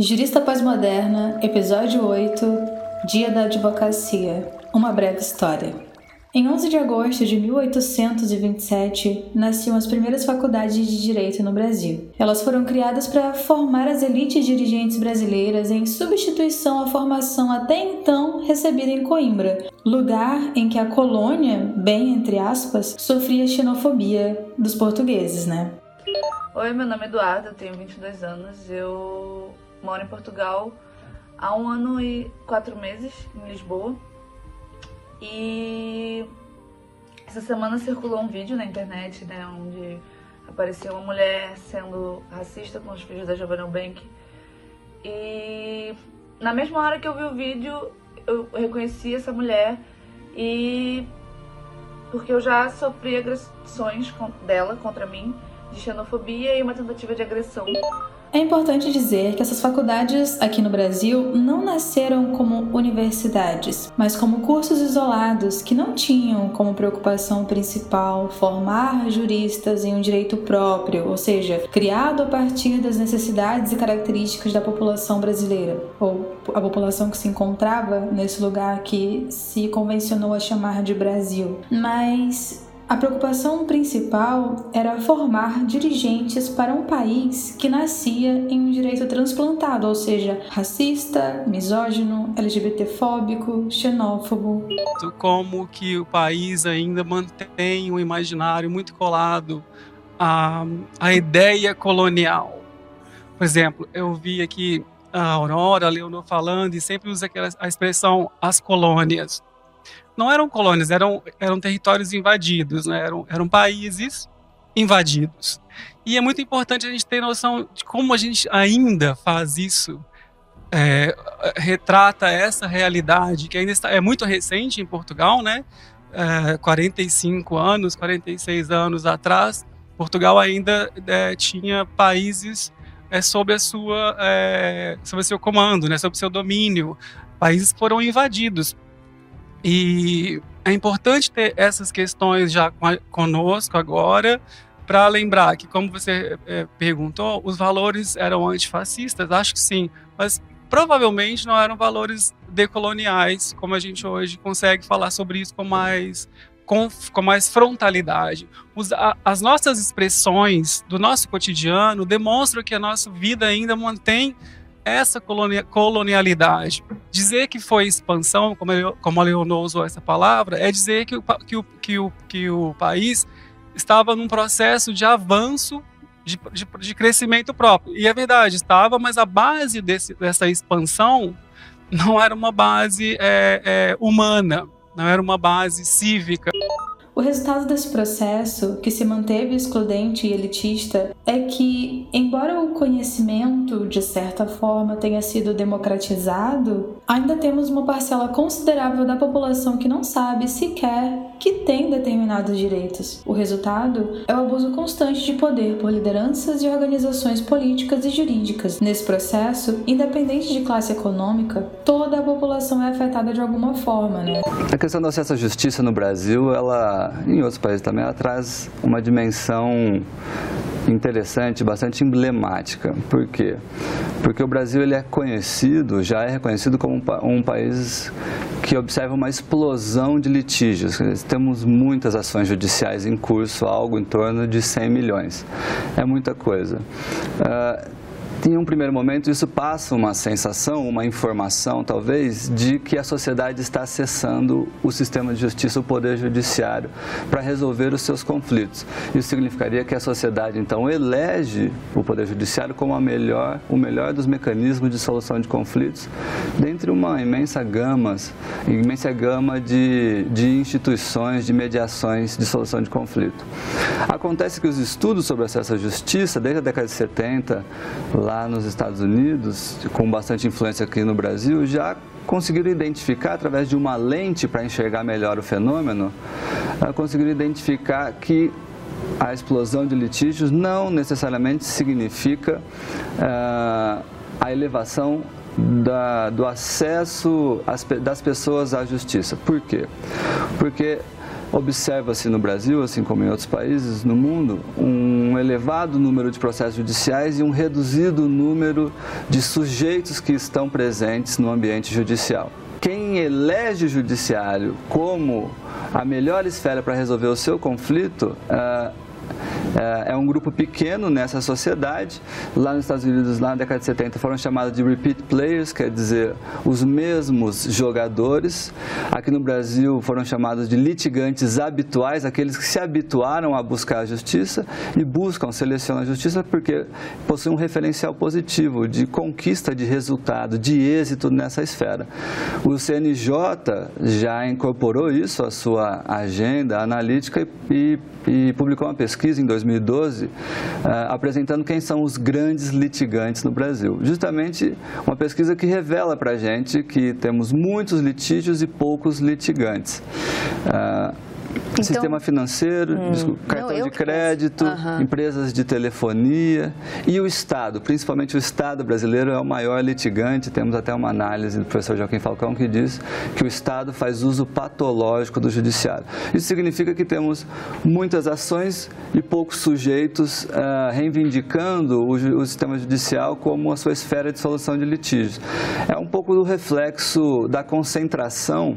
Jurista Pós-Moderna, Episódio 8 Dia da Advocacia Uma breve história. Em 11 de agosto de 1827, nasciam as primeiras faculdades de direito no Brasil. Elas foram criadas para formar as elites dirigentes brasileiras em substituição à formação até então recebida em Coimbra, lugar em que a colônia, bem entre aspas, sofria xenofobia dos portugueses, né? Oi, meu nome é Eduardo, eu tenho 22 anos, eu moro em Portugal há um ano e quatro meses, em Lisboa. E essa semana circulou um vídeo na internet, né, onde apareceu uma mulher sendo racista com os filhos da Giovanna Bank. E na mesma hora que eu vi o vídeo, eu reconheci essa mulher e porque eu já sofri agressões dela contra mim de xenofobia e uma tentativa de agressão é importante dizer que essas faculdades aqui no Brasil não nasceram como universidades, mas como cursos isolados que não tinham como preocupação principal formar juristas em um direito próprio, ou seja, criado a partir das necessidades e características da população brasileira, ou a população que se encontrava nesse lugar que se convencionou a chamar de Brasil. Mas a preocupação principal era formar dirigentes para um país que nascia em um direito transplantado, ou seja, racista, misógino, LGBTfóbico, xenófobo. Como que o país ainda mantém um imaginário muito colado à, à ideia colonial. Por exemplo, eu vi aqui a Aurora, a Leonor falando e sempre usa aquela, a expressão as colônias não eram colônias, eram, eram territórios invadidos, né? eram, eram países invadidos. E é muito importante a gente ter noção de como a gente ainda faz isso, é, retrata essa realidade que ainda está, é muito recente em Portugal, né? É, 45 anos, 46 anos atrás, Portugal ainda é, tinha países é, sob a sua, é, sob seu comando, né? Sob seu domínio. Países foram invadidos e é importante ter essas questões já conosco agora, para lembrar que, como você é, perguntou, os valores eram antifascistas, acho que sim, mas provavelmente não eram valores decoloniais, como a gente hoje consegue falar sobre isso com mais, com, com mais frontalidade. Os, a, as nossas expressões do nosso cotidiano demonstram que a nossa vida ainda mantém essa colonialidade. Dizer que foi expansão, como, ele, como a Leonor usou essa palavra, é dizer que o, que o, que o, que o país estava num processo de avanço de, de, de, crescimento próprio. E é verdade, estava, mas a base desse, dessa expansão não era uma base é, é, humana, não era uma base cívica. O resultado desse processo, que se manteve excludente e elitista, é que, embora o conhecimento, de certa forma, tenha sido democratizado, ainda temos uma parcela considerável da população que não sabe sequer que tem determinados direitos. O resultado é o abuso constante de poder por lideranças e organizações políticas e jurídicas. Nesse processo, independente de classe econômica, toda a população é afetada de alguma forma, né? A questão do acesso à justiça no Brasil, ela em outros países também, ela traz uma dimensão interessante, bastante emblemática. Por quê? Porque o Brasil ele é conhecido, já é reconhecido como um país que observa uma explosão de litígios. Temos muitas ações judiciais em curso, algo em torno de 100 milhões. É muita coisa. Uh, em um primeiro momento, isso passa uma sensação, uma informação, talvez, de que a sociedade está acessando o sistema de justiça, o poder judiciário, para resolver os seus conflitos. Isso significaria que a sociedade, então, elege o poder judiciário como a melhor, o melhor dos mecanismos de solução de conflitos, dentre uma imensa gama, imensa gama de, de instituições, de mediações de solução de conflito. Acontece que os estudos sobre acesso à justiça, desde a década de 70, lá nos Estados Unidos, com bastante influência aqui no Brasil, já conseguiram identificar, através de uma lente para enxergar melhor o fenômeno, ah, conseguiram identificar que a explosão de litígios não necessariamente significa uh, a elevação da, do acesso das pessoas à justiça. Por quê? Porque observa-se no Brasil, assim como em outros países no mundo, um elevado número de processos judiciais e um reduzido número de sujeitos que estão presentes no ambiente judicial. Quem elege o judiciário como a melhor esfera para resolver o seu conflito, uh, é, é um grupo pequeno nessa sociedade. Lá nos Estados Unidos, na década de 70, foram chamados de repeat players, quer dizer, os mesmos jogadores. Aqui no Brasil foram chamados de litigantes habituais, aqueles que se habituaram a buscar a justiça e buscam, selecionam a justiça porque possuem um referencial positivo de conquista de resultado, de êxito nessa esfera. O CNJ já incorporou isso à sua agenda analítica e, e publicou uma pesquisa em 2012 uh, apresentando quem são os grandes litigantes no Brasil. Justamente uma pesquisa que revela para a gente que temos muitos litígios e poucos litigantes. Então, Sistema financeiro, hum, desculpa, cartão não, de crédito, uhum. empresas de telefonia e o Estado, principalmente o Estado brasileiro é o maior litigante. Temos até uma análise do professor Joaquim Falcão que diz que o Estado faz uso patológico do judiciário. Isso significa que temos muitas ações e poucos sujeitos uh, reivindicando o, o sistema judicial como a sua esfera de solução de litígios. É um pouco do reflexo da concentração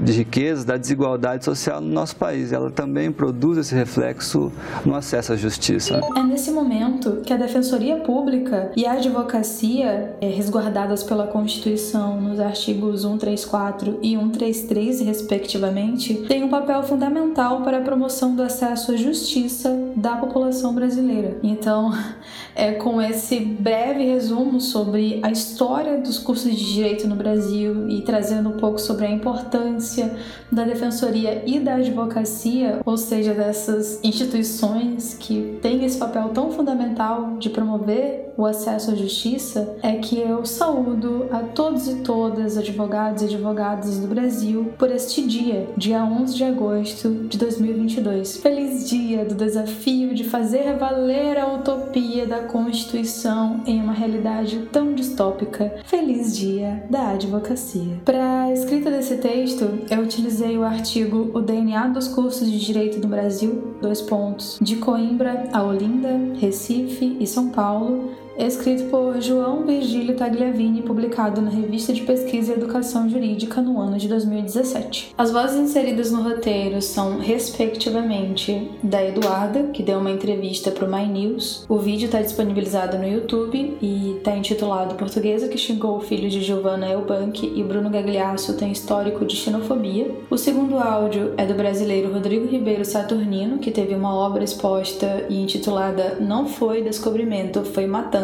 de riquezas, da desigualdade social no nosso país. Ela também produz esse reflexo no acesso à justiça. É nesse momento que a Defensoria Pública e a advocacia, é, resguardadas pela Constituição nos artigos 134 e 133, respectivamente, têm um papel fundamental para a promoção do acesso à justiça da população brasileira. Então, é com esse breve resumo sobre a história dos cursos de direito no Brasil e trazendo um pouco sobre a importância da defensoria e da advocacia, ou seja, dessas instituições que têm esse papel tão fundamental de promover o acesso à justiça, é que eu saúdo a todos e todas advogados e advogadas do Brasil por este dia, dia 11 de agosto de 2022. Feliz dia do desafio de fazer valer a utopia da Constituição em uma realidade tão distópica. Feliz dia da advocacia. Para a escrita desse texto, eu utilizei o artigo O DNA dos cursos de Direito do Brasil, dois pontos, de Coimbra a Olinda, Recife e São Paulo, escrito por João Virgílio Tagliavini, publicado na Revista de Pesquisa e Educação Jurídica no ano de 2017. As vozes inseridas no roteiro são, respectivamente, da Eduarda, que deu uma entrevista para o My News. O vídeo está disponibilizado no YouTube e está intitulado Portuguesa que xingou o filho de Giovanna Elbank e Bruno Gagliasso tem histórico de xenofobia. O segundo áudio é do brasileiro Rodrigo Ribeiro Saturnino, que teve uma obra exposta e intitulada Não Foi Descobrimento, Foi Matança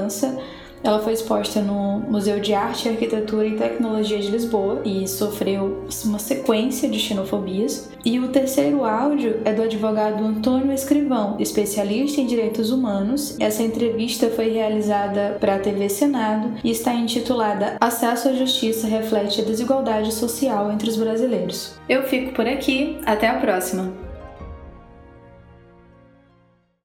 ela foi exposta no Museu de Arte, Arquitetura e Tecnologia de Lisboa e sofreu uma sequência de xenofobias. E o terceiro áudio é do advogado Antônio Escrivão, especialista em direitos humanos. Essa entrevista foi realizada para a TV Senado e está intitulada Acesso à Justiça reflete a desigualdade social entre os brasileiros. Eu fico por aqui, até a próxima!